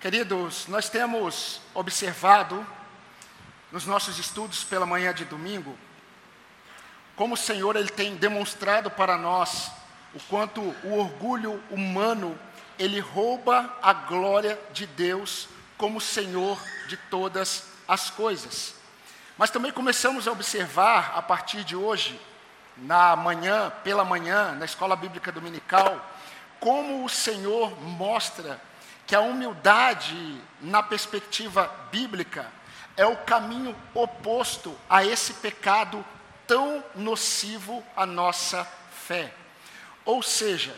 Queridos, nós temos observado nos nossos estudos pela manhã de domingo como o Senhor ele tem demonstrado para nós o quanto o orgulho humano ele rouba a glória de Deus como Senhor de todas as coisas. Mas também começamos a observar a partir de hoje, na manhã, pela manhã, na escola bíblica dominical, como o Senhor mostra que a humildade, na perspectiva bíblica, é o caminho oposto a esse pecado tão nocivo à nossa fé. Ou seja,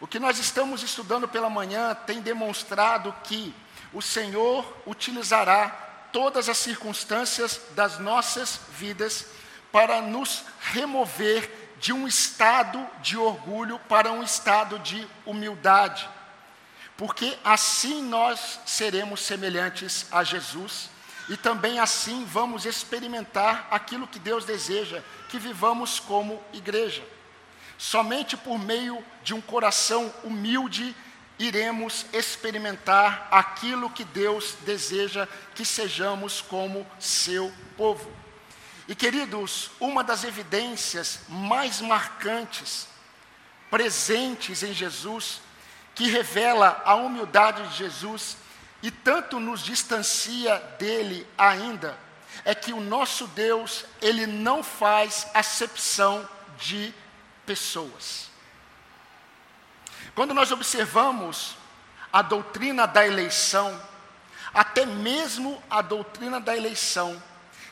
o que nós estamos estudando pela manhã tem demonstrado que o Senhor utilizará todas as circunstâncias das nossas vidas para nos remover de um estado de orgulho para um estado de humildade porque assim nós seremos semelhantes a Jesus e também assim vamos experimentar aquilo que Deus deseja, que vivamos como igreja. Somente por meio de um coração humilde iremos experimentar aquilo que Deus deseja que sejamos como seu povo. E queridos, uma das evidências mais marcantes presentes em Jesus que revela a humildade de Jesus e tanto nos distancia dele ainda, é que o nosso Deus, ele não faz acepção de pessoas. Quando nós observamos a doutrina da eleição, até mesmo a doutrina da eleição,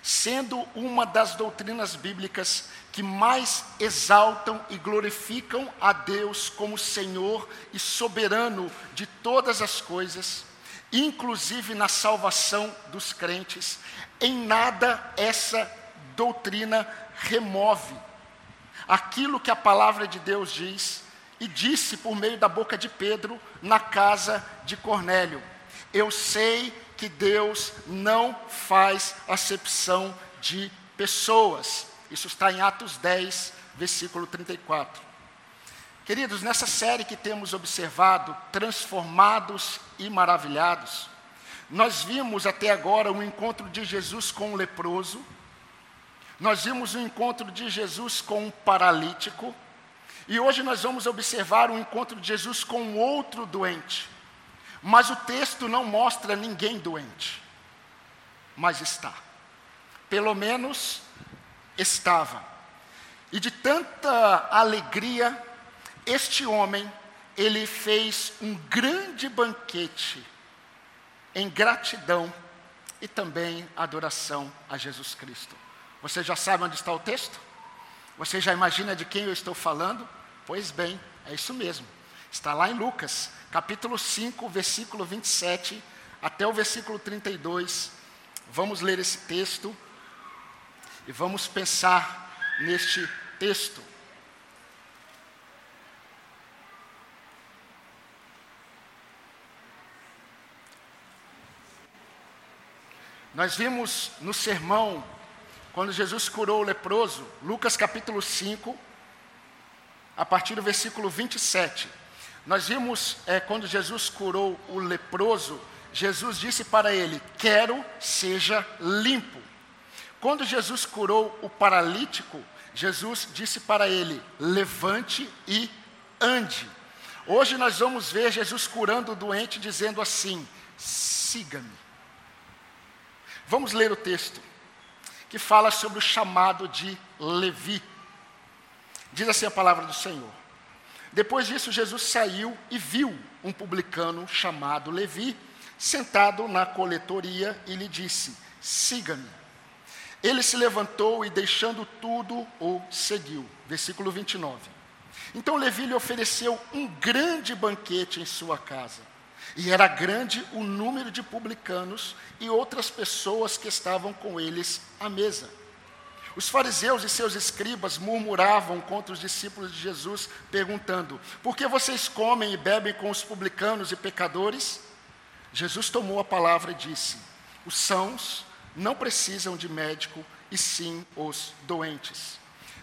sendo uma das doutrinas bíblicas que mais exaltam e glorificam a Deus como Senhor e soberano de todas as coisas, inclusive na salvação dos crentes, em nada essa doutrina remove aquilo que a palavra de Deus diz e disse por meio da boca de Pedro na casa de Cornélio. Eu sei que Deus não faz acepção de pessoas. Isso está em Atos 10, versículo 34. Queridos, nessa série que temos observado, transformados e maravilhados, nós vimos até agora o encontro de Jesus com o leproso, nós vimos o encontro de Jesus com um paralítico, e hoje nós vamos observar o encontro de Jesus com outro doente. Mas o texto não mostra ninguém doente, mas está. Pelo menos estava. E de tanta alegria, este homem, ele fez um grande banquete em gratidão e também adoração a Jesus Cristo. Você já sabe onde está o texto? Você já imagina de quem eu estou falando? Pois bem, é isso mesmo. Está lá em Lucas, capítulo 5, versículo 27 até o versículo 32. Vamos ler esse texto e vamos pensar neste texto. Nós vimos no sermão, quando Jesus curou o leproso, Lucas capítulo 5, a partir do versículo 27. Nós vimos é, quando Jesus curou o leproso, Jesus disse para ele: Quero seja limpo. Quando Jesus curou o paralítico, Jesus disse para ele: levante e ande. Hoje nós vamos ver Jesus curando o doente, dizendo assim: siga-me. Vamos ler o texto, que fala sobre o chamado de Levi. Diz assim a palavra do Senhor. Depois disso, Jesus saiu e viu um publicano chamado Levi, sentado na coletoria, e lhe disse: siga-me. Ele se levantou e, deixando tudo, o seguiu. Versículo 29. Então Levi lhe ofereceu um grande banquete em sua casa. E era grande o número de publicanos e outras pessoas que estavam com eles à mesa. Os fariseus e seus escribas murmuravam contra os discípulos de Jesus, perguntando: Por que vocês comem e bebem com os publicanos e pecadores? Jesus tomou a palavra e disse: Os sãos não precisam de médico, e sim os doentes.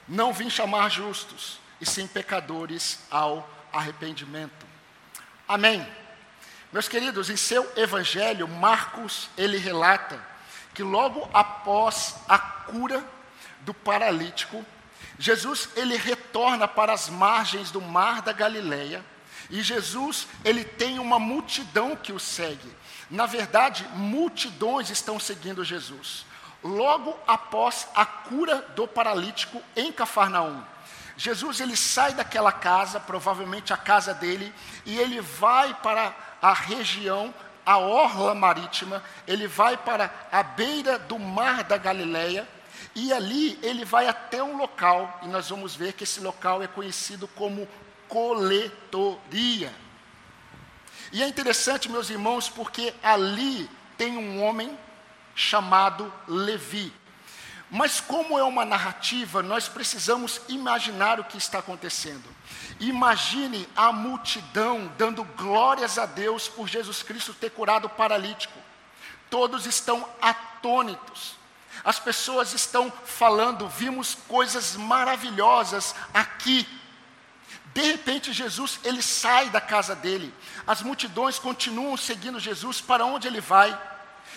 Não vim chamar justos, e sim pecadores ao arrependimento. Amém. Meus queridos, em seu evangelho, Marcos, ele relata que logo após a cura do paralítico, Jesus ele retorna para as margens do mar da Galileia, e Jesus ele tem uma multidão que o segue. Na verdade, multidões estão seguindo Jesus. Logo após a cura do paralítico em Cafarnaum, Jesus ele sai daquela casa, provavelmente a casa dele, e ele vai para a região, a orla marítima, ele vai para a beira do mar da Galileia, e ali ele vai até um local, e nós vamos ver que esse local é conhecido como coletoria. E é interessante, meus irmãos, porque ali tem um homem chamado Levi. Mas, como é uma narrativa, nós precisamos imaginar o que está acontecendo. Imagine a multidão dando glórias a Deus por Jesus Cristo ter curado o paralítico. Todos estão atônitos. As pessoas estão falando, vimos coisas maravilhosas aqui. De repente, Jesus, ele sai da casa dele. As multidões continuam seguindo Jesus para onde ele vai.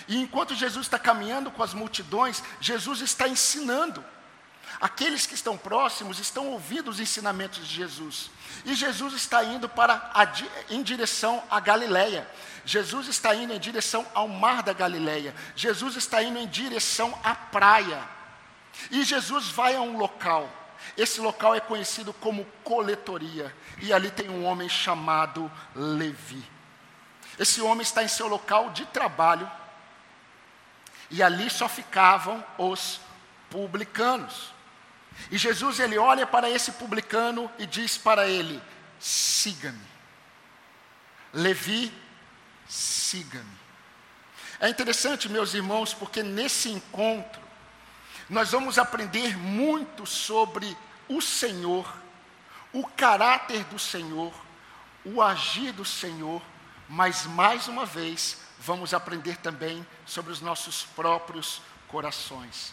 E enquanto Jesus está caminhando com as multidões, Jesus está ensinando. Aqueles que estão próximos estão ouvindo os ensinamentos de Jesus. E Jesus está indo para a, em direção à Galileia. Jesus está indo em direção ao mar da Galileia. Jesus está indo em direção à praia. E Jesus vai a um local. Esse local é conhecido como coletoria. E ali tem um homem chamado Levi. Esse homem está em seu local de trabalho. E ali só ficavam os publicanos. E Jesus ele olha para esse publicano e diz para ele: siga-me. Levi, siga-me. É interessante, meus irmãos, porque nesse encontro nós vamos aprender muito sobre o Senhor, o caráter do Senhor, o agir do Senhor, mas mais uma vez vamos aprender também sobre os nossos próprios corações.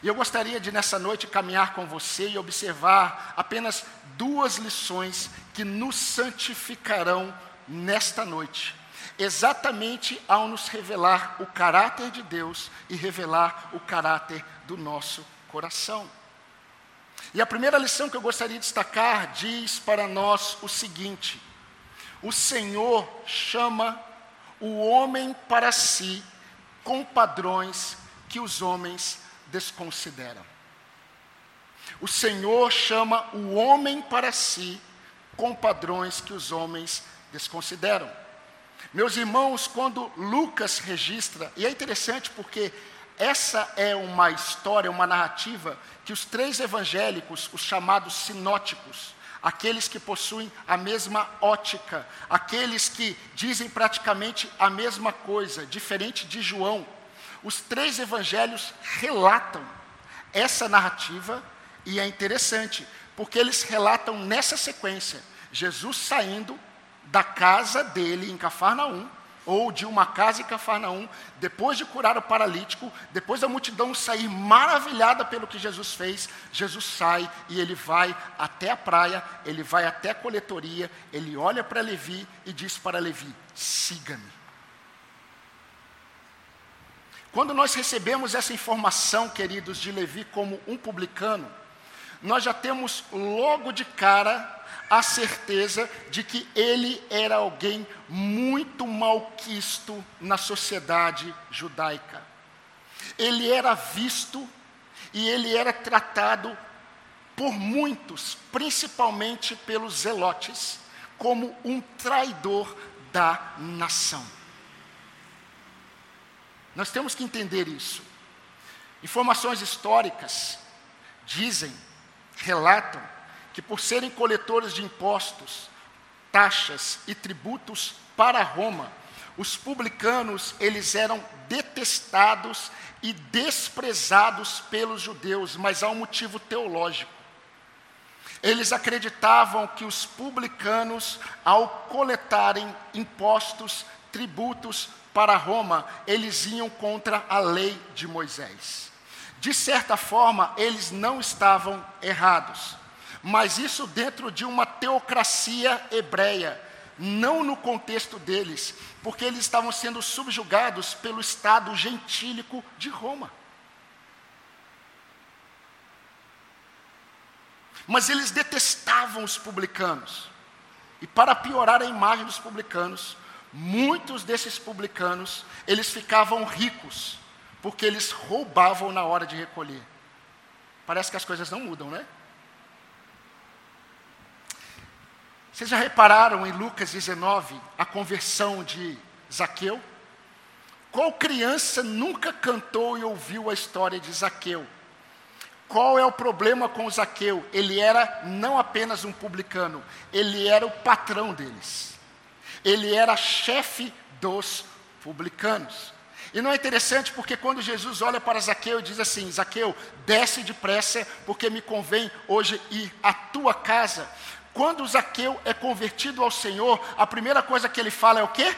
E eu gostaria de nessa noite caminhar com você e observar apenas duas lições que nos santificarão nesta noite, exatamente ao nos revelar o caráter de Deus e revelar o caráter do nosso coração. E a primeira lição que eu gostaria de destacar diz para nós o seguinte: o Senhor chama o homem para si com padrões que os homens desconsideram. O Senhor chama o homem para si com padrões que os homens desconsideram. Meus irmãos, quando Lucas registra, e é interessante porque essa é uma história, uma narrativa que os três evangélicos, os chamados sinóticos, aqueles que possuem a mesma ótica, aqueles que dizem praticamente a mesma coisa, diferente de João, os três evangelhos relatam essa narrativa e é interessante, porque eles relatam nessa sequência: Jesus saindo da casa dele em Cafarnaum, ou de uma casa em Cafarnaum, depois de curar o paralítico, depois da multidão sair maravilhada pelo que Jesus fez, Jesus sai e ele vai até a praia, ele vai até a coletoria, ele olha para Levi e diz para Levi: siga-me. Quando nós recebemos essa informação, queridos, de Levi como um publicano, nós já temos logo de cara a certeza de que ele era alguém muito malquisto na sociedade judaica. Ele era visto e ele era tratado por muitos, principalmente pelos zelotes, como um traidor da nação. Nós temos que entender isso. Informações históricas dizem, relatam, que por serem coletores de impostos, taxas e tributos para Roma, os publicanos, eles eram detestados e desprezados pelos judeus, mas há um motivo teológico. Eles acreditavam que os publicanos, ao coletarem impostos, tributos para Roma, eles iam contra a lei de Moisés. De certa forma, eles não estavam errados, mas isso dentro de uma teocracia hebreia, não no contexto deles, porque eles estavam sendo subjugados pelo Estado gentílico de Roma. Mas eles detestavam os publicanos. E para piorar a imagem dos publicanos, muitos desses publicanos, eles ficavam ricos, porque eles roubavam na hora de recolher. Parece que as coisas não mudam, né? Vocês já repararam em Lucas 19 a conversão de Zaqueu? Qual criança nunca cantou e ouviu a história de Zaqueu? Qual é o problema com Zaqueu? Ele era não apenas um publicano, ele era o patrão deles. Ele era chefe dos publicanos. E não é interessante porque quando Jesus olha para Zaqueu e diz assim: Zaqueu, desce depressa, porque me convém hoje ir à tua casa. Quando Zaqueu é convertido ao Senhor, a primeira coisa que ele fala é o quê?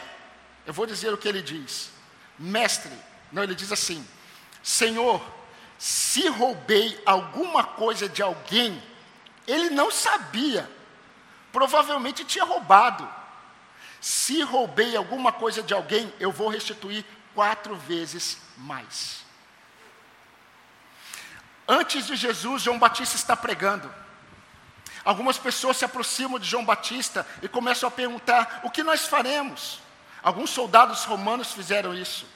Eu vou dizer o que ele diz. Mestre, não, ele diz assim: Senhor, se roubei alguma coisa de alguém, ele não sabia, provavelmente tinha roubado. Se roubei alguma coisa de alguém, eu vou restituir quatro vezes mais. Antes de Jesus, João Batista está pregando. Algumas pessoas se aproximam de João Batista e começam a perguntar: o que nós faremos? Alguns soldados romanos fizeram isso.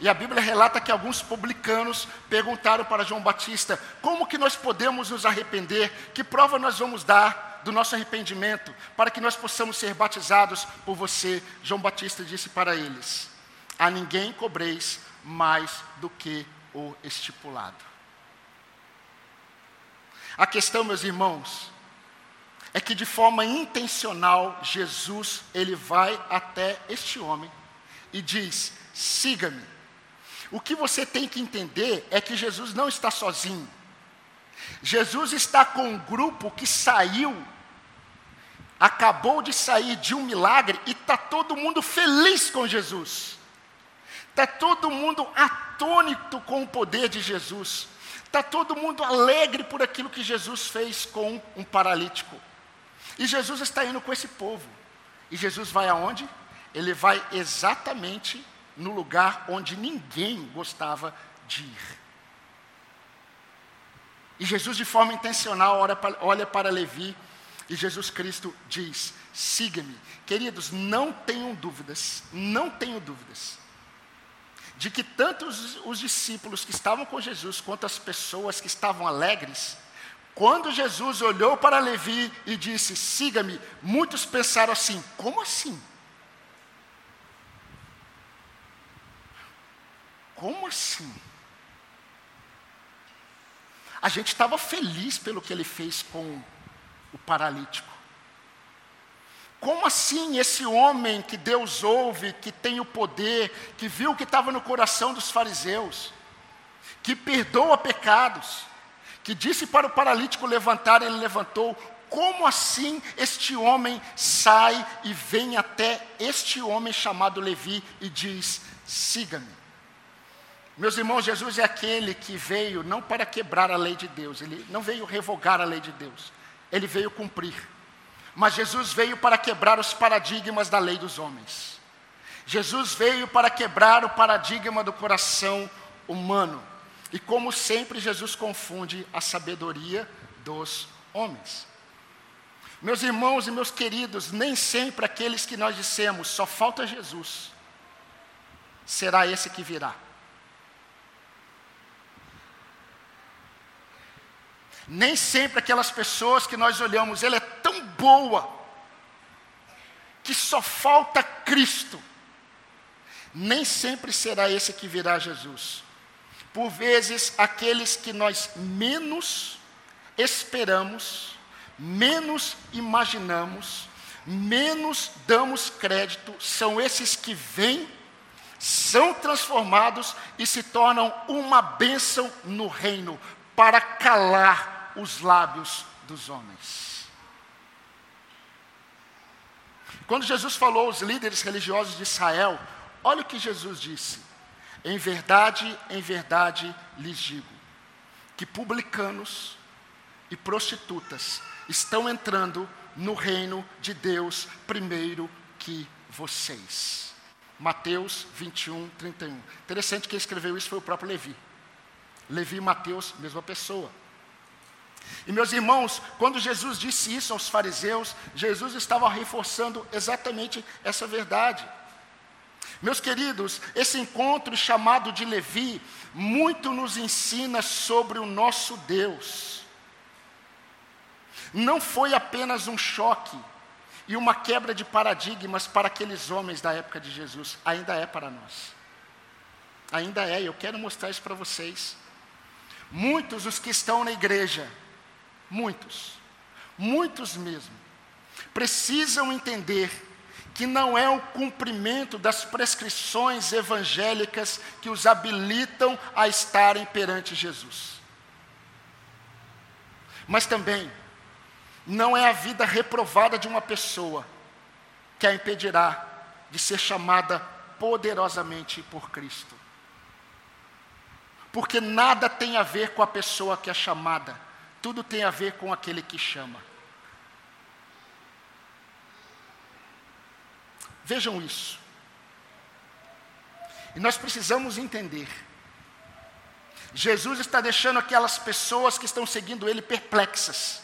E a Bíblia relata que alguns publicanos perguntaram para João Batista: como que nós podemos nos arrepender? Que prova nós vamos dar do nosso arrependimento para que nós possamos ser batizados por você? João Batista disse para eles: a ninguém cobreis mais do que o estipulado. A questão, meus irmãos, é que de forma intencional Jesus ele vai até este homem e diz: "Siga-me". O que você tem que entender é que Jesus não está sozinho. Jesus está com um grupo que saiu, acabou de sair de um milagre e está todo mundo feliz com Jesus. Está todo mundo atônito com o poder de Jesus. Está todo mundo alegre por aquilo que Jesus fez com um paralítico. E Jesus está indo com esse povo. E Jesus vai aonde? Ele vai exatamente no lugar onde ninguém gostava de ir. E Jesus, de forma intencional, olha para, Levi e Jesus Cristo diz: siga-me. Queridos, não tenham dúvidas, não tenham dúvidas, de que tanto os, os discípulos que estavam com Jesus, quanto as pessoas que estavam alegres, quando Jesus olhou para Levi e disse: Siga-me, muitos pensaram assim: como assim? Como assim? A gente estava feliz pelo que ele fez com o paralítico. Como assim esse homem que Deus ouve, que tem o poder, que viu o que estava no coração dos fariseus, que perdoa pecados, que disse para o paralítico levantar, ele levantou. Como assim este homem sai e vem até este homem chamado Levi e diz: siga-me? Meus irmãos, Jesus é aquele que veio não para quebrar a lei de Deus, ele não veio revogar a lei de Deus, ele veio cumprir. Mas Jesus veio para quebrar os paradigmas da lei dos homens. Jesus veio para quebrar o paradigma do coração humano. E como sempre, Jesus confunde a sabedoria dos homens. Meus irmãos e meus queridos, nem sempre aqueles que nós dissemos só falta Jesus, será esse que virá. Nem sempre aquelas pessoas que nós olhamos, ela é tão boa, que só falta Cristo. Nem sempre será esse que virá Jesus por vezes, aqueles que nós menos esperamos, menos imaginamos, menos damos crédito, são esses que vêm, são transformados e se tornam uma bênção no reino, para calar os lábios dos homens. Quando Jesus falou aos líderes religiosos de Israel, olha o que Jesus disse: em verdade, em verdade lhes digo, que publicanos e prostitutas estão entrando no reino de Deus primeiro que vocês. Mateus 21, 31. Interessante que quem escreveu isso foi o próprio Levi. Levi e Mateus, mesma pessoa. E meus irmãos, quando Jesus disse isso aos fariseus, Jesus estava reforçando exatamente essa verdade. Meus queridos, esse encontro chamado de Levi muito nos ensina sobre o nosso Deus. Não foi apenas um choque e uma quebra de paradigmas para aqueles homens da época de Jesus, ainda é para nós. Ainda é, eu quero mostrar isso para vocês. Muitos os que estão na igreja, muitos, muitos mesmo, precisam entender que não é o cumprimento das prescrições evangélicas que os habilitam a estarem perante Jesus. Mas também, não é a vida reprovada de uma pessoa que a impedirá de ser chamada poderosamente por Cristo. Porque nada tem a ver com a pessoa que é chamada, tudo tem a ver com aquele que chama. Vejam isso. E nós precisamos entender. Jesus está deixando aquelas pessoas que estão seguindo ele perplexas.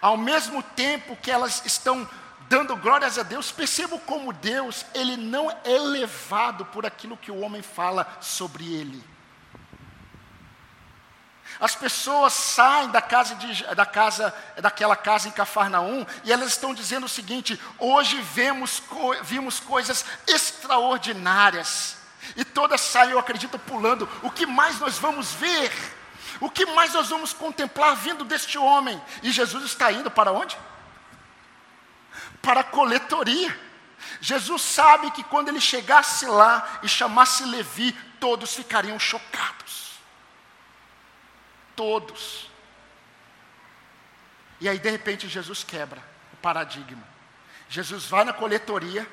Ao mesmo tempo que elas estão dando glórias a Deus, percebam como Deus, ele não é levado por aquilo que o homem fala sobre ele. As pessoas saem da casa, de, da casa daquela casa em Cafarnaum e elas estão dizendo o seguinte: hoje vemos, vimos coisas extraordinárias. E todas saem, eu acredito, pulando. O que mais nós vamos ver? O que mais nós vamos contemplar vindo deste homem? E Jesus está indo para onde? Para a coletoria. Jesus sabe que quando ele chegasse lá e chamasse Levi, todos ficariam chocados todos. E aí, de repente, Jesus quebra o paradigma. Jesus vai na coletoria.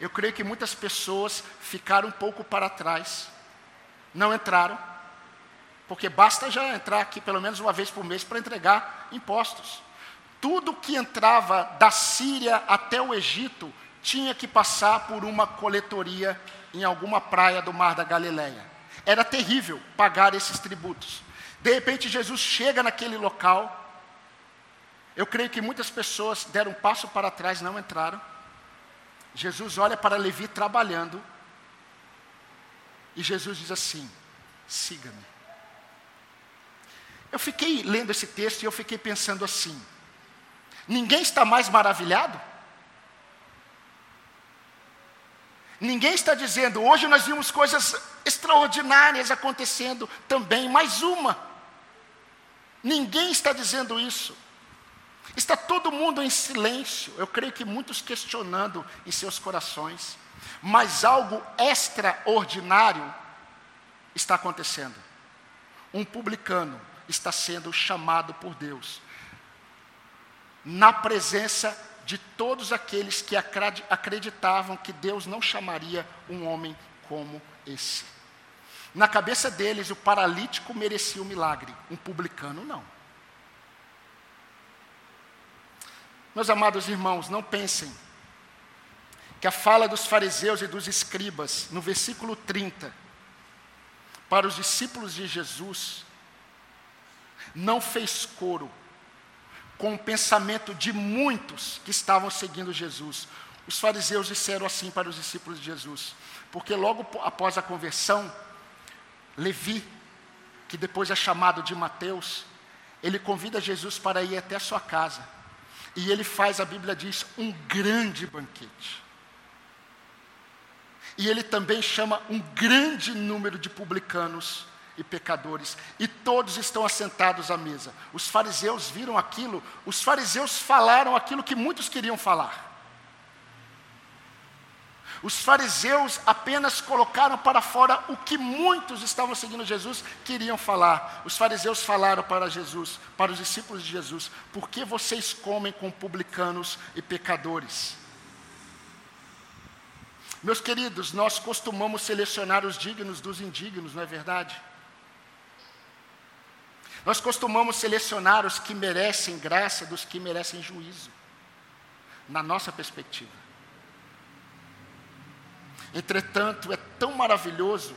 Eu creio que muitas pessoas ficaram um pouco para trás, não entraram, porque basta já entrar aqui pelo menos uma vez por mês para entregar impostos. Tudo que entrava da Síria até o Egito tinha que passar por uma coletoria em alguma praia do Mar da Galileia. Era terrível pagar esses tributos. De repente, Jesus chega naquele local. Eu creio que muitas pessoas deram um passo para trás, não entraram. Jesus olha para Levi trabalhando. E Jesus diz assim: siga-me. Eu fiquei lendo esse texto e eu fiquei pensando assim: ninguém está mais maravilhado? Ninguém está dizendo, hoje nós vimos coisas extraordinárias acontecendo também, mais uma. Ninguém está dizendo isso. Está todo mundo em silêncio. Eu creio que muitos questionando em seus corações. Mas algo extraordinário está acontecendo. Um publicano está sendo chamado por Deus. Na presença de todos aqueles que acreditavam que Deus não chamaria um homem como esse. Na cabeça deles, o paralítico merecia o milagre, um publicano não. Meus amados irmãos, não pensem que a fala dos fariseus e dos escribas, no versículo 30, para os discípulos de Jesus, não fez coro com o pensamento de muitos que estavam seguindo Jesus. Os fariseus disseram assim para os discípulos de Jesus, porque logo após a conversão, Levi, que depois é chamado de Mateus, ele convida Jesus para ir até a sua casa. E ele faz, a Bíblia diz, um grande banquete. E ele também chama um grande número de publicanos e pecadores, e todos estão assentados à mesa. Os fariseus viram aquilo, os fariseus falaram aquilo que muitos queriam falar. Os fariseus apenas colocaram para fora o que muitos estavam seguindo Jesus queriam falar. Os fariseus falaram para Jesus, para os discípulos de Jesus: por que vocês comem com publicanos e pecadores? Meus queridos, nós costumamos selecionar os dignos dos indignos, não é verdade? Nós costumamos selecionar os que merecem graça dos que merecem juízo. na nossa perspectiva. Entretanto, é tão maravilhoso,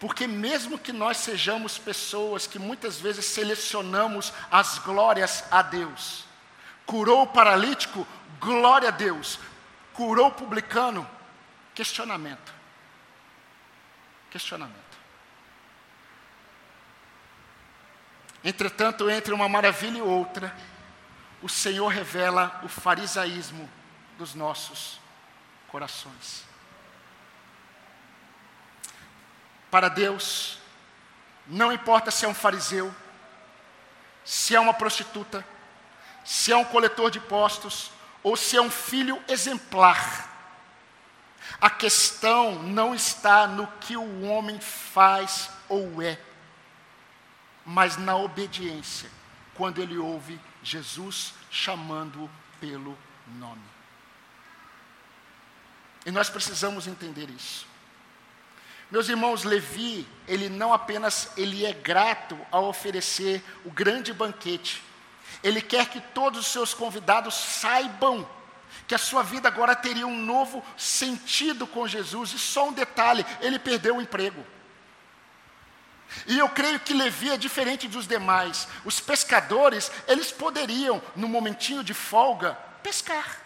porque mesmo que nós sejamos pessoas que muitas vezes selecionamos as glórias a Deus, curou o paralítico, glória a Deus, curou o publicano, questionamento. Questionamento. Entretanto, entre uma maravilha e outra, o Senhor revela o farisaísmo dos nossos corações. Para Deus, não importa se é um fariseu, se é uma prostituta, se é um coletor de postos ou se é um filho exemplar. A questão não está no que o homem faz ou é, mas na obediência, quando ele ouve Jesus chamando-o pelo nome. E nós precisamos entender isso. Meus irmãos, Levi, ele não apenas ele é grato ao oferecer o grande banquete, ele quer que todos os seus convidados saibam que a sua vida agora teria um novo sentido com Jesus. E só um detalhe: ele perdeu o emprego. E eu creio que Levi é diferente dos demais. Os pescadores, eles poderiam, no momentinho de folga, pescar.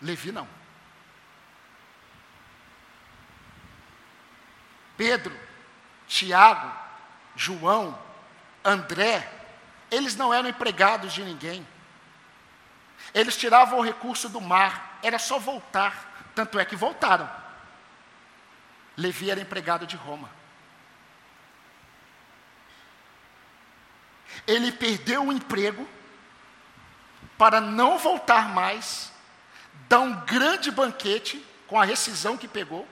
Levi não. Pedro, Tiago, João, André, eles não eram empregados de ninguém. Eles tiravam o recurso do mar, era só voltar. Tanto é que voltaram. Levi era empregado de Roma. Ele perdeu o emprego para não voltar mais, dar um grande banquete com a rescisão que pegou,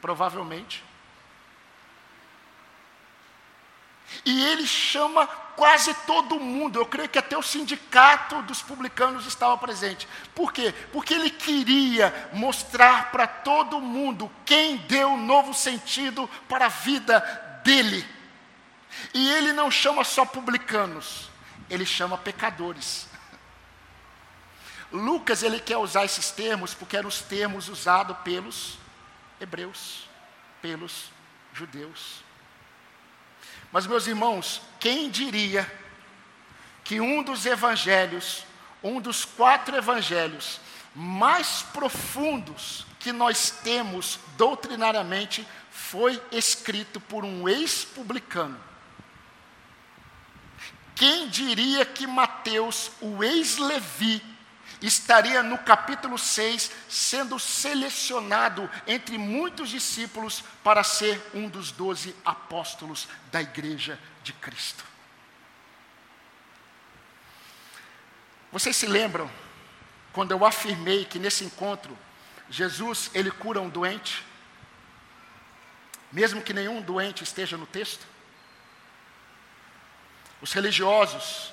provavelmente. E ele chama quase todo mundo, eu creio que até o sindicato dos publicanos estava presente. Por quê? Porque ele queria mostrar para todo mundo quem deu novo sentido para a vida dele. E ele não chama só publicanos, ele chama pecadores. Lucas ele quer usar esses termos porque eram os termos usados pelos hebreus, pelos judeus. Mas, meus irmãos, quem diria que um dos evangelhos, um dos quatro evangelhos mais profundos que nós temos doutrinariamente, foi escrito por um ex-publicano? Quem diria que Mateus, o ex-levi, estaria no capítulo 6 sendo selecionado entre muitos discípulos para ser um dos doze apóstolos da igreja de Cristo. Vocês se lembram quando eu afirmei que nesse encontro Jesus ele cura um doente, mesmo que nenhum doente esteja no texto? Os religiosos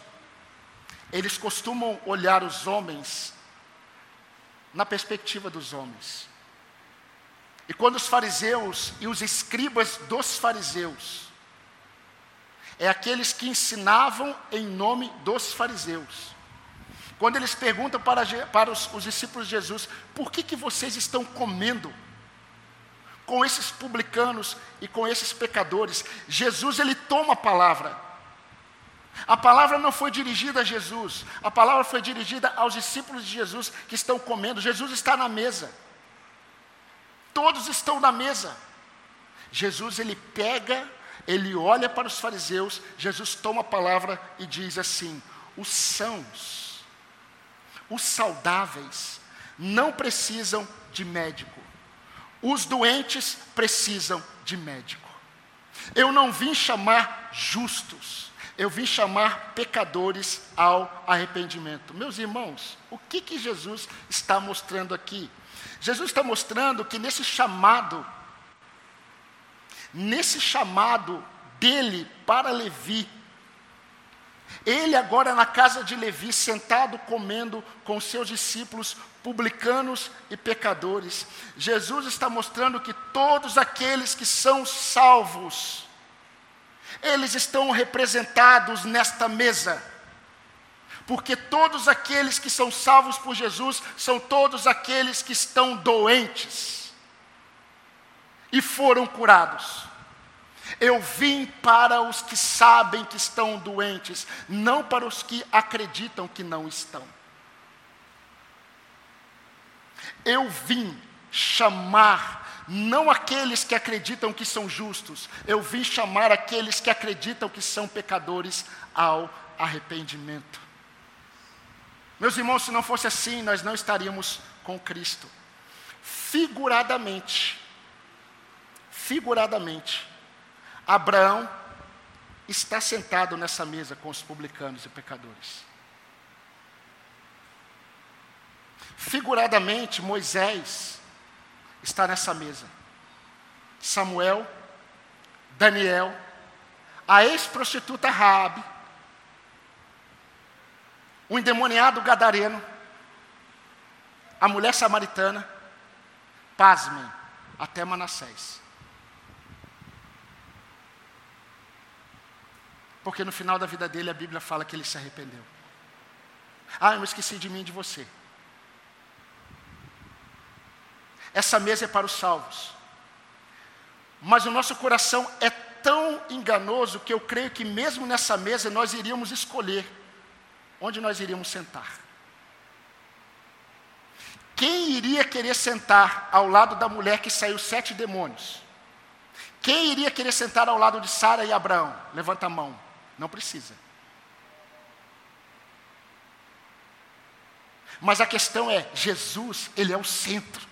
eles costumam olhar os homens na perspectiva dos homens. E quando os fariseus e os escribas dos fariseus, é aqueles que ensinavam em nome dos fariseus. Quando eles perguntam para, para os, os, discípulos de Jesus, por que, que vocês estão comendo com esses publicanos e com esses pecadores? Jesus, ele toma a palavra. A palavra não foi dirigida a Jesus, a palavra foi dirigida aos discípulos de Jesus que estão comendo. Jesus está na mesa. Todos estão na mesa. Jesus ele pega, ele olha para os fariseus, Jesus toma a palavra e diz assim: os sãos, os saudáveis, não precisam de médico, os doentes precisam de médico. Eu não vim chamar justos, eu vim chamar pecadores ao arrependimento. Meus irmãos, o que, que Jesus está mostrando aqui? Jesus está mostrando que nesse chamado, nesse chamado dele para Levi, ele agora na casa de Levi, sentado comendo com seus discípulos, publicanos e pecadores, Jesus está mostrando que todos aqueles que são salvos, eles estão representados nesta mesa. porque todos aqueles que são salvos por Jesus são todos aqueles que estão doentes e foram curados. Eu vim para os que sabem que estão doentes, não para os que acreditam que não estão. Eu vim chamar não aqueles que acreditam que são justos, eu vim chamar aqueles que acreditam que são pecadores ao arrependimento. Meus irmãos, se não fosse assim, nós não estaríamos com Cristo. Figuradamente, figuradamente, Abraão está sentado nessa mesa com os publicanos e pecadores. Figuradamente, Moisés está nessa mesa. Samuel, Daniel, a ex-prostituta Raabe, o endemoniado gadareno, a mulher samaritana, pasmem, até Manassés. Porque no final da vida dele a Bíblia fala que ele se arrependeu. Ah, eu esqueci de mim e de você. Essa mesa é para os salvos. Mas o nosso coração é tão enganoso que eu creio que mesmo nessa mesa nós iríamos escolher onde nós iríamos sentar. Quem iria querer sentar ao lado da mulher que saiu sete demônios? Quem iria querer sentar ao lado de Sara e Abraão? Levanta a mão. Não precisa. Mas a questão é: Jesus, Ele é o centro.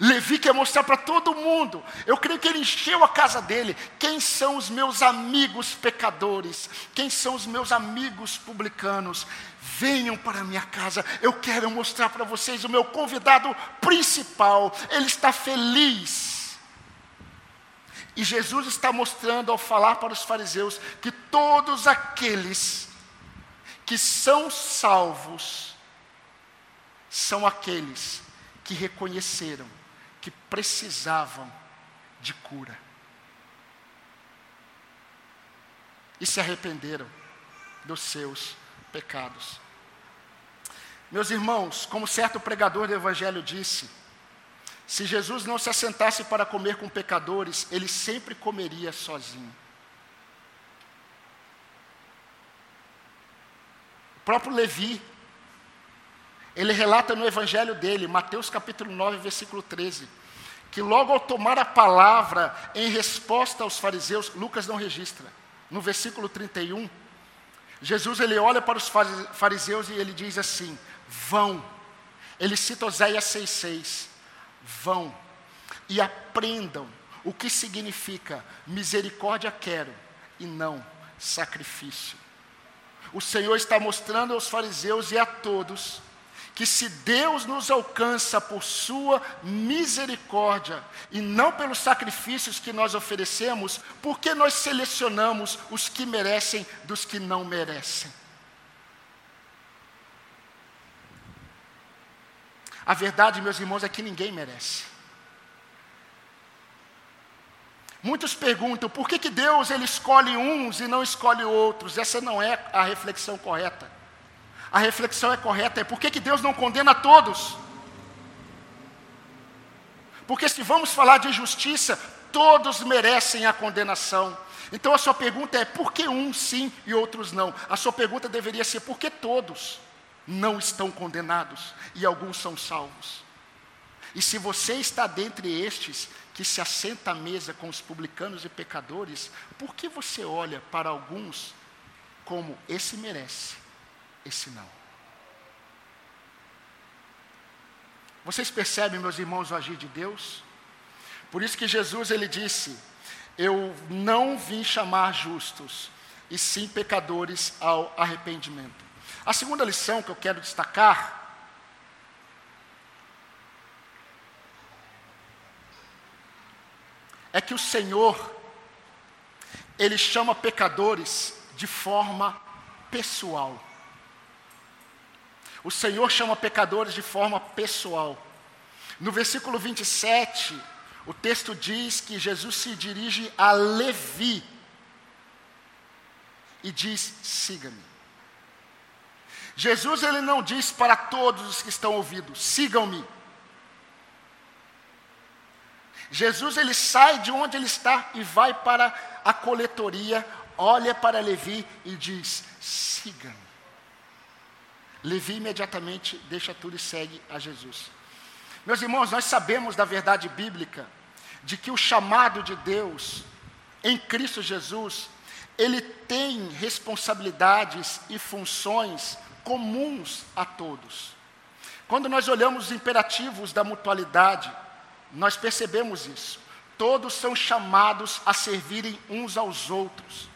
Levi quer mostrar para todo mundo. Eu creio que ele encheu a casa dele. Quem são os meus amigos pecadores? Quem são os meus amigos publicanos? Venham para a minha casa. Eu quero mostrar para vocês o meu convidado principal. Ele está feliz. E Jesus está mostrando ao falar para os fariseus que todos aqueles que são salvos são aqueles que reconheceram que precisavam de cura. E se arrependeram dos seus pecados. Meus irmãos, como certo pregador do Evangelho disse, se Jesus não se assentasse para comer com pecadores, ele sempre comeria sozinho. O próprio Levi, ele relata no evangelho dele, Mateus capítulo 9, versículo 13, que logo ao tomar a palavra em resposta aos fariseus, Lucas não registra, no versículo 31, Jesus ele olha para os fariseus e ele diz assim: vão. Ele cita Oséias 6,6: vão e aprendam o que significa misericórdia quero e não sacrifício. O Senhor está mostrando aos fariseus e a todos que se Deus nos alcança por Sua misericórdia e não pelos sacrifícios que nós oferecemos, por que nós selecionamos os que merecem dos que não merecem? A verdade, meus irmãos, é que ninguém merece. Muitos perguntam por que, que Deus ele escolhe uns e não escolhe outros. Essa não é a reflexão correta. A reflexão é correta, é por que, que Deus não condena todos? Porque se vamos falar de justiça, todos merecem a condenação. Então a sua pergunta é por que uns sim e outros não? A sua pergunta deveria ser por que todos não estão condenados e alguns são salvos? E se você está dentre estes que se assenta à mesa com os publicanos e pecadores, por que você olha para alguns como esse merece esse não. Vocês percebem, meus irmãos, o agir de Deus? Por isso que Jesus ele disse: Eu não vim chamar justos, e sim pecadores ao arrependimento. A segunda lição que eu quero destacar é que o Senhor ele chama pecadores de forma pessoal. O Senhor chama pecadores de forma pessoal. No versículo 27, o texto diz que Jesus se dirige a Levi e diz: siga-me. Jesus ele não diz para todos os que estão ouvindo: sigam-me. Jesus ele sai de onde ele está e vai para a coletoria, olha para Levi e diz: siga-me. Levi imediatamente deixa tudo e segue a Jesus. Meus irmãos, nós sabemos da verdade bíblica de que o chamado de Deus em Cristo Jesus, ele tem responsabilidades e funções comuns a todos. Quando nós olhamos os imperativos da mutualidade, nós percebemos isso. Todos são chamados a servirem uns aos outros.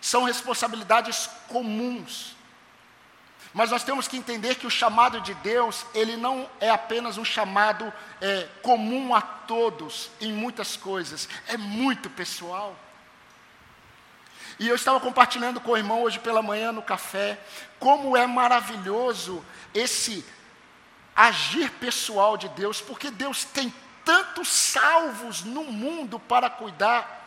São responsabilidades comuns. Mas nós temos que entender que o chamado de Deus, ele não é apenas um chamado é, comum a todos em muitas coisas, é muito pessoal. E eu estava compartilhando com o irmão hoje pela manhã no café, como é maravilhoso esse agir pessoal de Deus, porque Deus tem tantos salvos no mundo para cuidar.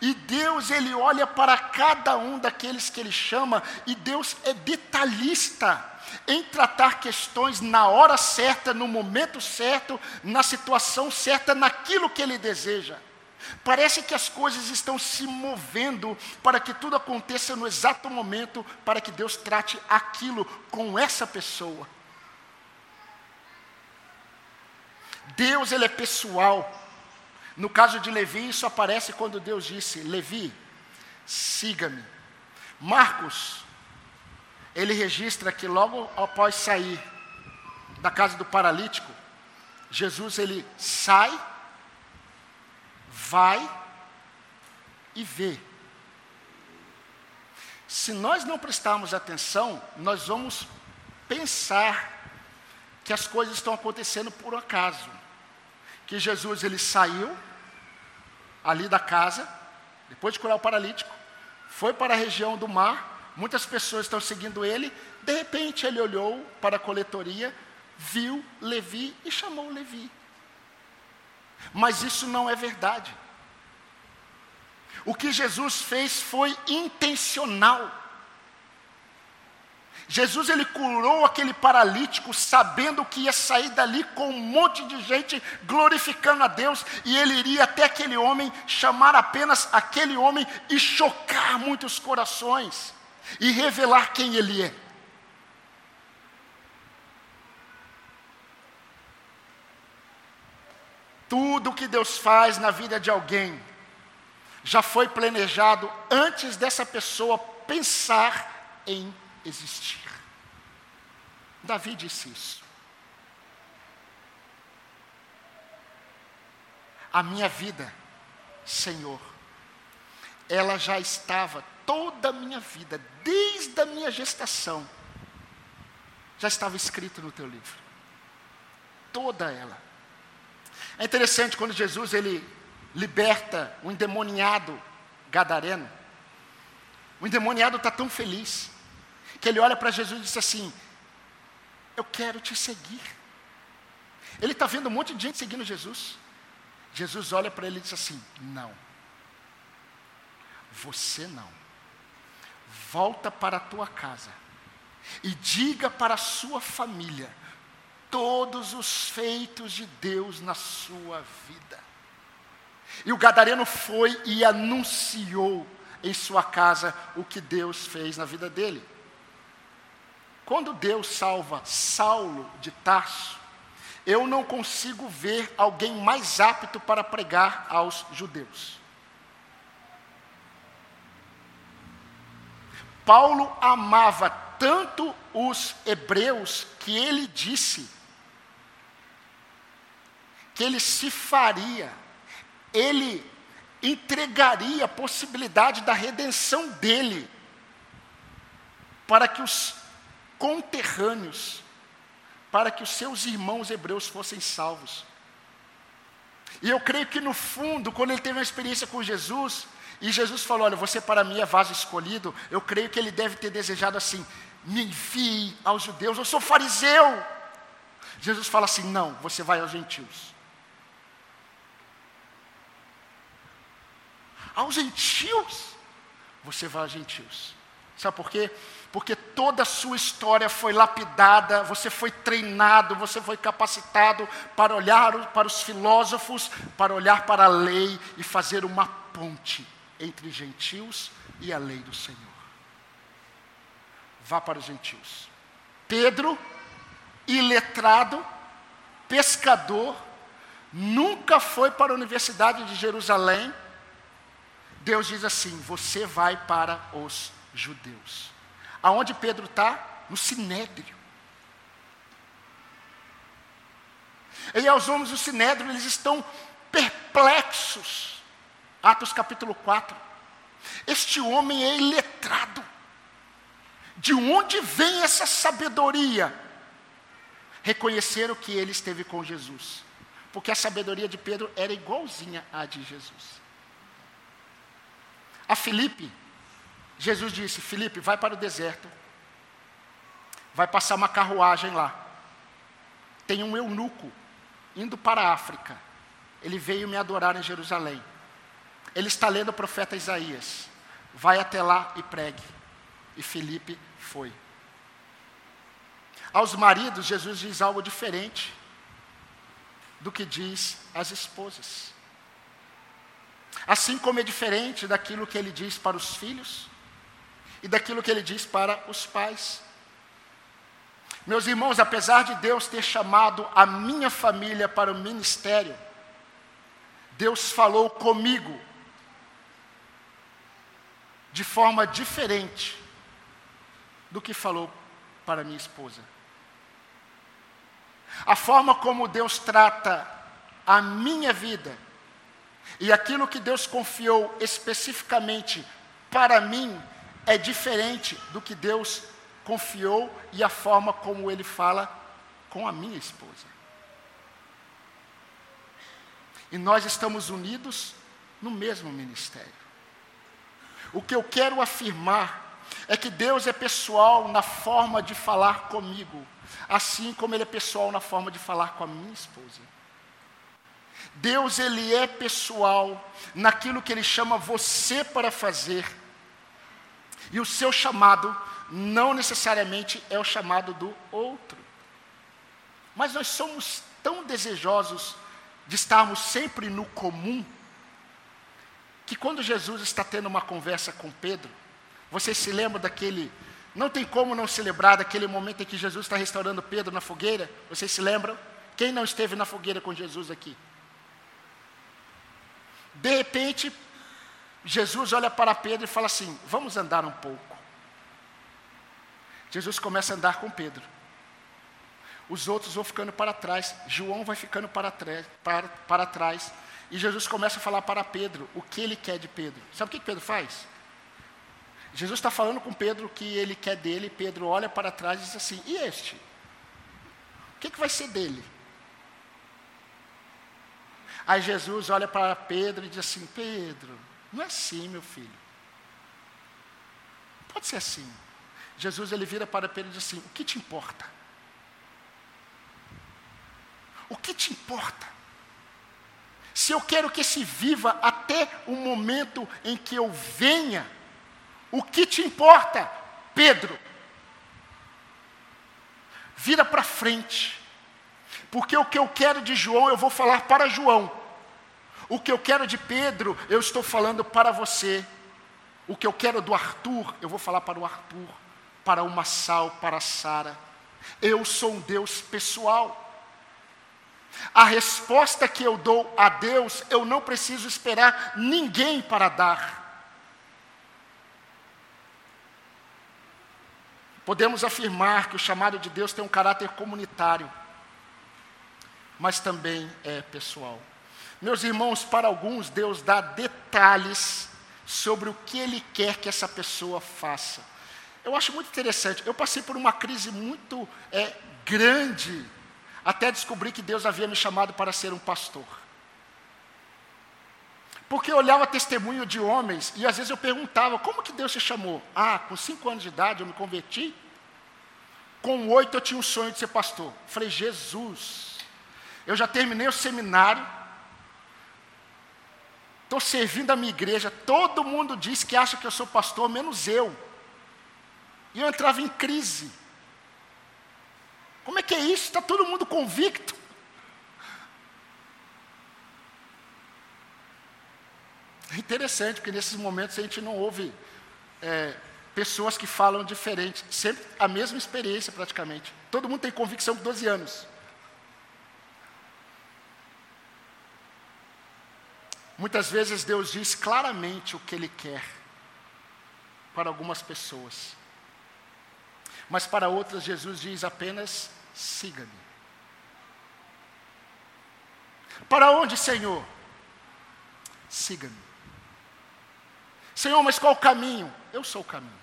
E Deus, Ele olha para cada um daqueles que Ele chama, e Deus é detalhista em tratar questões na hora certa, no momento certo, na situação certa, naquilo que Ele deseja. Parece que as coisas estão se movendo para que tudo aconteça no exato momento, para que Deus trate aquilo com essa pessoa. Deus ele é pessoal. No caso de Levi, isso aparece quando Deus disse: Levi, siga-me. Marcos, ele registra que logo após sair da casa do paralítico, Jesus ele sai, vai e vê. Se nós não prestarmos atenção, nós vamos pensar que as coisas estão acontecendo por acaso que Jesus ele saiu ali da casa, depois de curar o paralítico, foi para a região do mar, muitas pessoas estão seguindo ele, de repente ele olhou para a coletoria, viu Levi e chamou Levi. Mas isso não é verdade. O que Jesus fez foi intencional. Jesus ele curou aquele paralítico sabendo que ia sair dali com um monte de gente glorificando a Deus e ele iria até aquele homem chamar apenas aquele homem e chocar muitos corações e revelar quem ele é. Tudo que Deus faz na vida de alguém já foi planejado antes dessa pessoa pensar em existir. Davi disse isso. A minha vida, Senhor, ela já estava, toda a minha vida, desde a minha gestação, já estava escrito no teu livro. Toda ela. É interessante quando Jesus ele liberta o endemoniado gadareno. O endemoniado está tão feliz que ele olha para Jesus e diz assim: Eu quero te seguir. Ele está vendo um monte de gente seguindo Jesus. Jesus olha para ele e diz assim: Não, você não. Volta para a tua casa e diga para a sua família todos os feitos de Deus na sua vida. E o gadareno foi e anunciou em sua casa o que Deus fez na vida dele. Quando Deus salva Saulo de Tarso, eu não consigo ver alguém mais apto para pregar aos judeus. Paulo amava tanto os hebreus que ele disse que ele se faria, ele entregaria a possibilidade da redenção dele, para que os conterrâneos para que os seus irmãos hebreus fossem salvos. E eu creio que no fundo, quando ele teve uma experiência com Jesus, e Jesus falou: Olha, você para mim é vaso escolhido, eu creio que ele deve ter desejado assim: me envie aos judeus, eu sou fariseu. Jesus fala assim: Não, você vai aos gentios. Aos gentios? Você vai aos gentios. Sabe por quê? Porque toda a sua história foi lapidada, você foi treinado, você foi capacitado para olhar para os filósofos, para olhar para a lei e fazer uma ponte entre gentios e a lei do Senhor. Vá para os gentios. Pedro, iletrado, pescador, nunca foi para a Universidade de Jerusalém. Deus diz assim: você vai para os judeus. Aonde Pedro está? No sinédrio. E aos homens do sinédrio, eles estão perplexos. Atos capítulo 4. Este homem é iletrado. De onde vem essa sabedoria? Reconheceram que ele esteve com Jesus. Porque a sabedoria de Pedro era igualzinha à de Jesus. A Filipe, Jesus disse: Felipe, vai para o deserto. Vai passar uma carruagem lá. Tem um eunuco indo para a África. Ele veio me adorar em Jerusalém. Ele está lendo o profeta Isaías. Vai até lá e pregue. E Felipe foi. Aos maridos, Jesus diz algo diferente do que diz às esposas. Assim como é diferente daquilo que ele diz para os filhos, e daquilo que ele diz para os pais. Meus irmãos, apesar de Deus ter chamado a minha família para o ministério, Deus falou comigo de forma diferente do que falou para minha esposa. A forma como Deus trata a minha vida e aquilo que Deus confiou especificamente para mim é diferente do que Deus confiou e a forma como Ele fala com a minha esposa. E nós estamos unidos no mesmo ministério. O que eu quero afirmar é que Deus é pessoal na forma de falar comigo, assim como Ele é pessoal na forma de falar com a minha esposa. Deus, Ele é pessoal naquilo que Ele chama você para fazer e o seu chamado não necessariamente é o chamado do outro. Mas nós somos tão desejosos de estarmos sempre no comum, que quando Jesus está tendo uma conversa com Pedro, vocês se lembram daquele. Não tem como não se lembrar daquele momento em que Jesus está restaurando Pedro na fogueira? Vocês se lembram? Quem não esteve na fogueira com Jesus aqui? De repente, Jesus olha para Pedro e fala assim: Vamos andar um pouco. Jesus começa a andar com Pedro. Os outros vão ficando para trás. João vai ficando para, para, para trás. E Jesus começa a falar para Pedro o que ele quer de Pedro. Sabe o que Pedro faz? Jesus está falando com Pedro o que ele quer dele. Pedro olha para trás e diz assim: E este? O que, que vai ser dele? Aí Jesus olha para Pedro e diz assim: Pedro, não é assim, meu filho. Pode ser assim. Jesus ele vira para Pedro e diz assim: O que te importa? O que te importa? Se eu quero que se viva até o momento em que eu venha, o que te importa, Pedro? Vira para frente, porque o que eu quero de João eu vou falar para João, o que eu quero de Pedro, eu estou falando para você. O que eu quero do Arthur, eu vou falar para o Arthur, para o Massal, para a Sara. Eu sou um Deus pessoal. A resposta que eu dou a Deus, eu não preciso esperar ninguém para dar. Podemos afirmar que o chamado de Deus tem um caráter comunitário, mas também é pessoal. Meus irmãos, para alguns, Deus dá detalhes sobre o que Ele quer que essa pessoa faça. Eu acho muito interessante. Eu passei por uma crise muito é, grande até descobrir que Deus havia me chamado para ser um pastor. Porque eu olhava testemunho de homens e às vezes eu perguntava: como que Deus te chamou? Ah, com cinco anos de idade eu me converti. Com oito eu tinha um sonho de ser pastor. Falei: Jesus, eu já terminei o seminário Estou servindo a minha igreja. Todo mundo diz que acha que eu sou pastor, menos eu. E eu entrava em crise. Como é que é isso? Está todo mundo convicto. É interessante, porque nesses momentos a gente não ouve é, pessoas que falam diferente, sempre a mesma experiência praticamente. Todo mundo tem convicção com 12 anos. Muitas vezes Deus diz claramente o que Ele quer para algumas pessoas, mas para outras Jesus diz apenas: siga-me. Para onde, Senhor? Siga-me. Senhor, mas qual o caminho? Eu sou o caminho.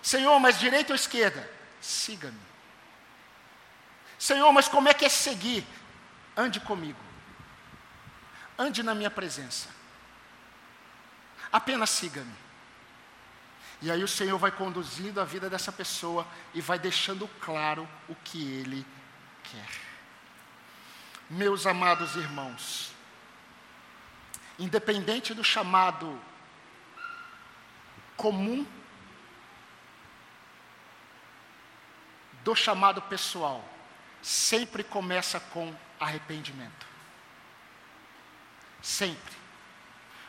Senhor, mas direita ou esquerda? Siga-me. Senhor, mas como é que é seguir? Ande comigo. Ande na minha presença. Apenas siga-me. E aí o Senhor vai conduzindo a vida dessa pessoa e vai deixando claro o que Ele quer. Meus amados irmãos, independente do chamado comum, do chamado pessoal, sempre começa com arrependimento. Sempre.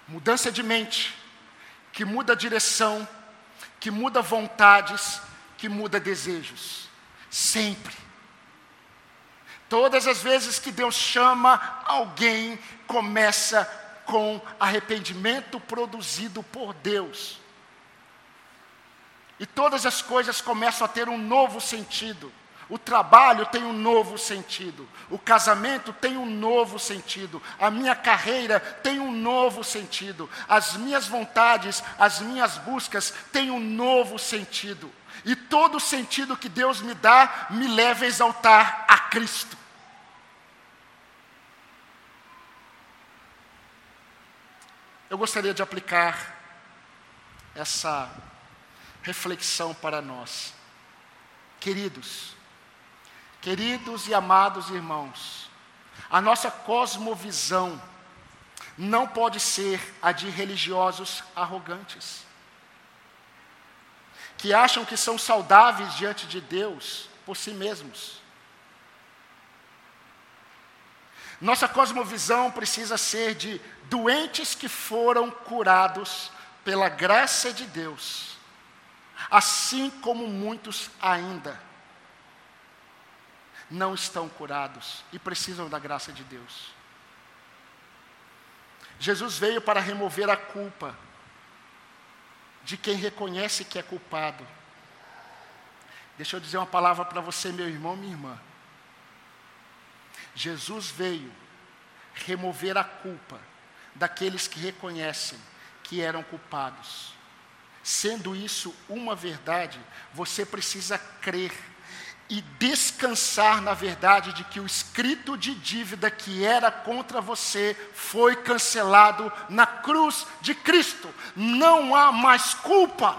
Mudança de mente, que muda direção, que muda vontades, que muda desejos. Sempre. Todas as vezes que Deus chama alguém, começa com arrependimento produzido por Deus. E todas as coisas começam a ter um novo sentido. O trabalho tem um novo sentido. O casamento tem um novo sentido. A minha carreira tem um novo sentido. As minhas vontades, as minhas buscas têm um novo sentido. E todo o sentido que Deus me dá me leva a exaltar a Cristo. Eu gostaria de aplicar essa reflexão para nós. Queridos, queridos e amados irmãos, a nossa cosmovisão não pode ser a de religiosos arrogantes, que acham que são saudáveis diante de Deus por si mesmos. Nossa cosmovisão precisa ser de doentes que foram curados pela graça de Deus, assim como muitos ainda não estão curados e precisam da graça de Deus. Jesus veio para remover a culpa de quem reconhece que é culpado. Deixa eu dizer uma palavra para você, meu irmão, minha irmã. Jesus veio remover a culpa daqueles que reconhecem que eram culpados. Sendo isso uma verdade, você precisa crer e descansar na verdade de que o escrito de dívida que era contra você foi cancelado na cruz de Cristo. Não há mais culpa.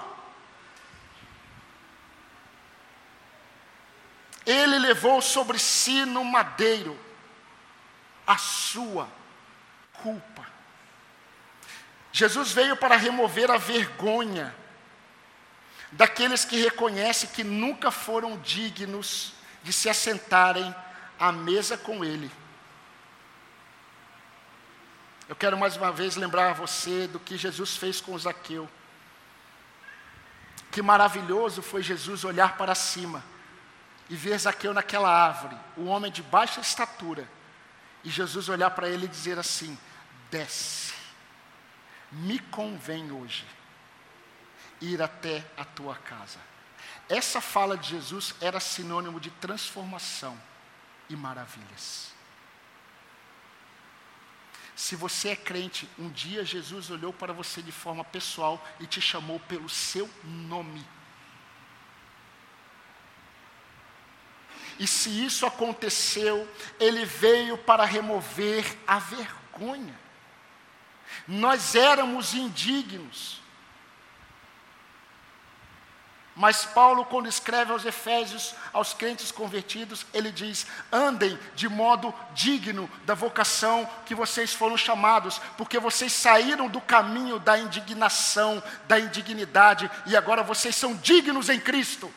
Ele levou sobre si no madeiro a sua culpa. Jesus veio para remover a vergonha daqueles que reconhecem que nunca foram dignos de se assentarem à mesa com Ele. Eu quero mais uma vez lembrar você do que Jesus fez com Zaqueu. Que maravilhoso foi Jesus olhar para cima e ver Zaqueu naquela árvore, o homem de baixa estatura, e Jesus olhar para ele e dizer assim: desce, me convém hoje ir até a tua casa. Essa fala de Jesus era sinônimo de transformação e maravilhas. Se você é crente, um dia Jesus olhou para você de forma pessoal e te chamou pelo seu nome. E se isso aconteceu, ele veio para remover a vergonha. Nós éramos indignos, Mas Paulo, quando escreve aos Efésios, aos crentes convertidos, ele diz: andem de modo digno da vocação que vocês foram chamados, porque vocês saíram do caminho da indignação, da indignidade, e agora vocês são dignos em Cristo.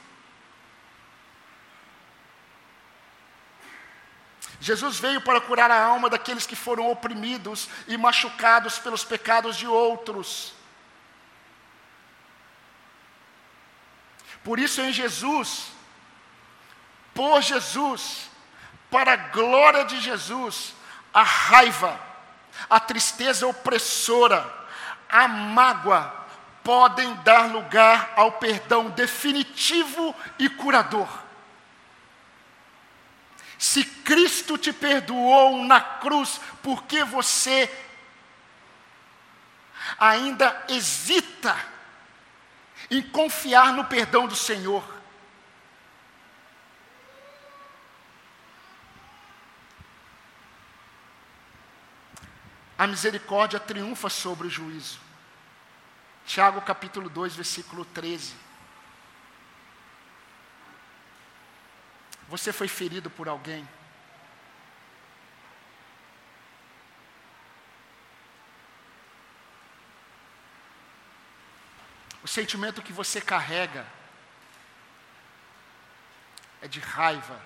Jesus veio para curar a alma daqueles que foram oprimidos e machucados pelos pecados de outros. Por isso, em Jesus, por Jesus, para a glória de Jesus, a raiva, a tristeza opressora, a mágoa, podem dar lugar ao perdão definitivo e curador. Se Cristo te perdoou na cruz, porque você ainda hesita em confiar no perdão do Senhor. A misericórdia triunfa sobre o juízo. Tiago capítulo 2, versículo 13. Você foi ferido por alguém? O sentimento que você carrega é de raiva.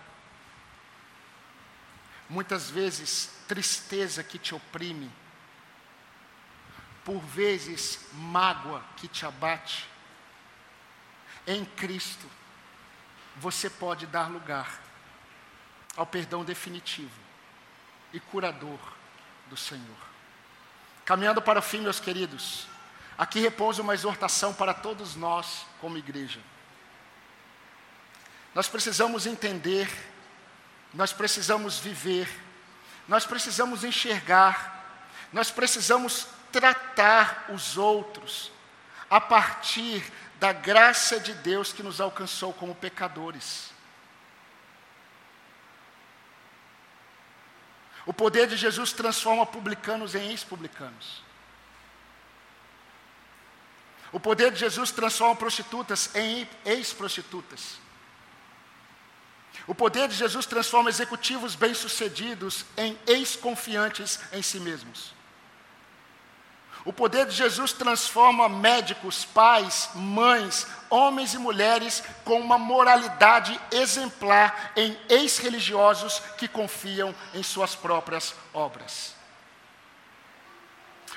Muitas vezes, tristeza que te oprime. Por vezes, mágoa que te abate. Em Cristo, você pode dar lugar ao perdão definitivo e curador do Senhor. Caminhando para o fim, meus queridos, Aqui repousa uma exortação para todos nós, como igreja. Nós precisamos entender, nós precisamos viver, nós precisamos enxergar, nós precisamos tratar os outros a partir da graça de Deus que nos alcançou como pecadores. O poder de Jesus transforma publicanos em ex-publicanos. O poder de Jesus transforma prostitutas em ex-prostitutas. O poder de Jesus transforma executivos bem-sucedidos em ex-confiantes em si mesmos. O poder de Jesus transforma médicos, pais, mães, homens e mulheres com uma moralidade exemplar em ex-religiosos que confiam em suas próprias obras.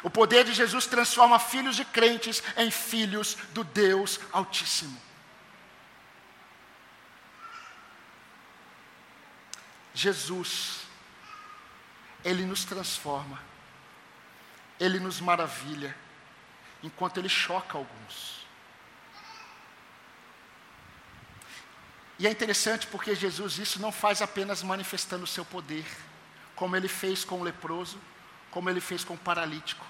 O poder de Jesus transforma filhos de crentes em filhos do Deus Altíssimo. Jesus, Ele nos transforma, Ele nos maravilha, enquanto Ele choca alguns. E é interessante porque Jesus isso não faz apenas manifestando o seu poder, como Ele fez com o leproso, como Ele fez com o paralítico.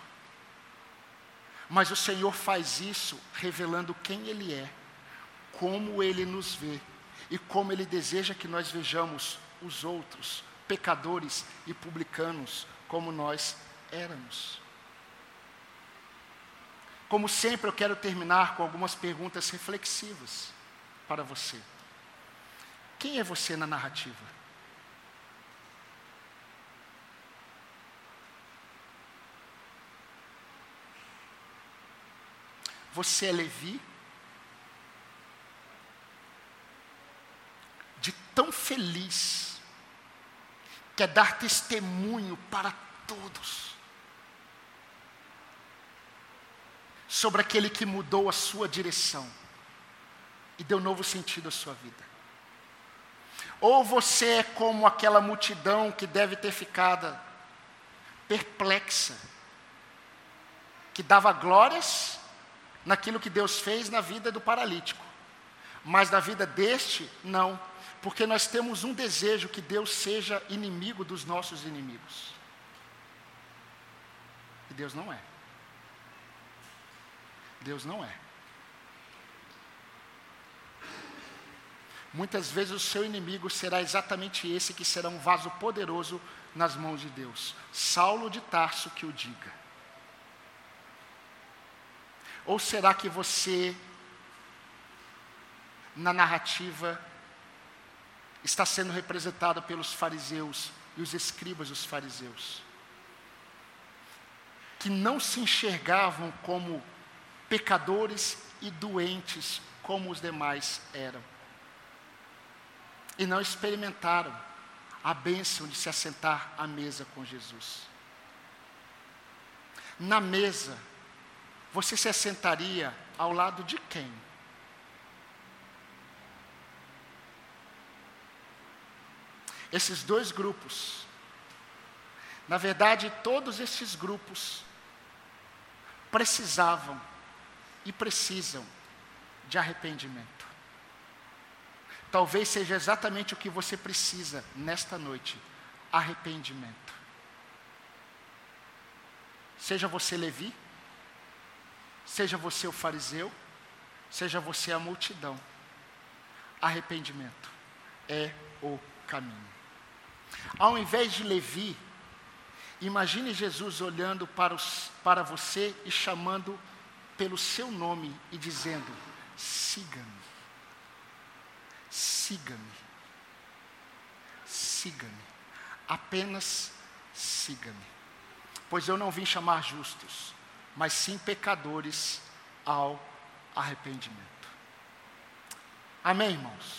Mas o Senhor faz isso revelando quem Ele é, como Ele nos vê e como Ele deseja que nós vejamos os outros, pecadores e publicanos, como nós éramos. Como sempre, eu quero terminar com algumas perguntas reflexivas para você. Quem é você na narrativa? Você é Levi? De tão feliz, quer dar testemunho para todos sobre aquele que mudou a sua direção e deu novo sentido à sua vida. Ou você é como aquela multidão que deve ter ficado perplexa, que dava glórias naquilo que Deus fez na vida do paralítico. Mas na vida deste, não. Porque nós temos um desejo que Deus seja inimigo dos nossos inimigos. E Deus não é. Deus não é. Muitas vezes o seu inimigo será exatamente esse que será um vaso poderoso nas mãos de Deus. Saulo de Tarso que o diga. Ou será que você na narrativa está sendo representada pelos fariseus e os escribas dos fariseus, que não se enxergavam como pecadores e doentes como os demais eram, e não experimentaram a bênção de se assentar à mesa com Jesus. Na mesa, você se assentaria ao lado de quem? Esses dois grupos, na verdade, todos esses grupos precisavam e precisam de arrependimento. Talvez seja exatamente o que você precisa nesta noite: arrependimento. Seja você Levi, seja você o fariseu, seja você a multidão. Arrependimento é o caminho. Ao invés de Levi, imagine Jesus olhando para, os, para você e chamando pelo seu nome e dizendo: siga-me, siga-me, siga-me, apenas siga-me. Pois eu não vim chamar justos, mas sim pecadores ao arrependimento. Amém, irmãos?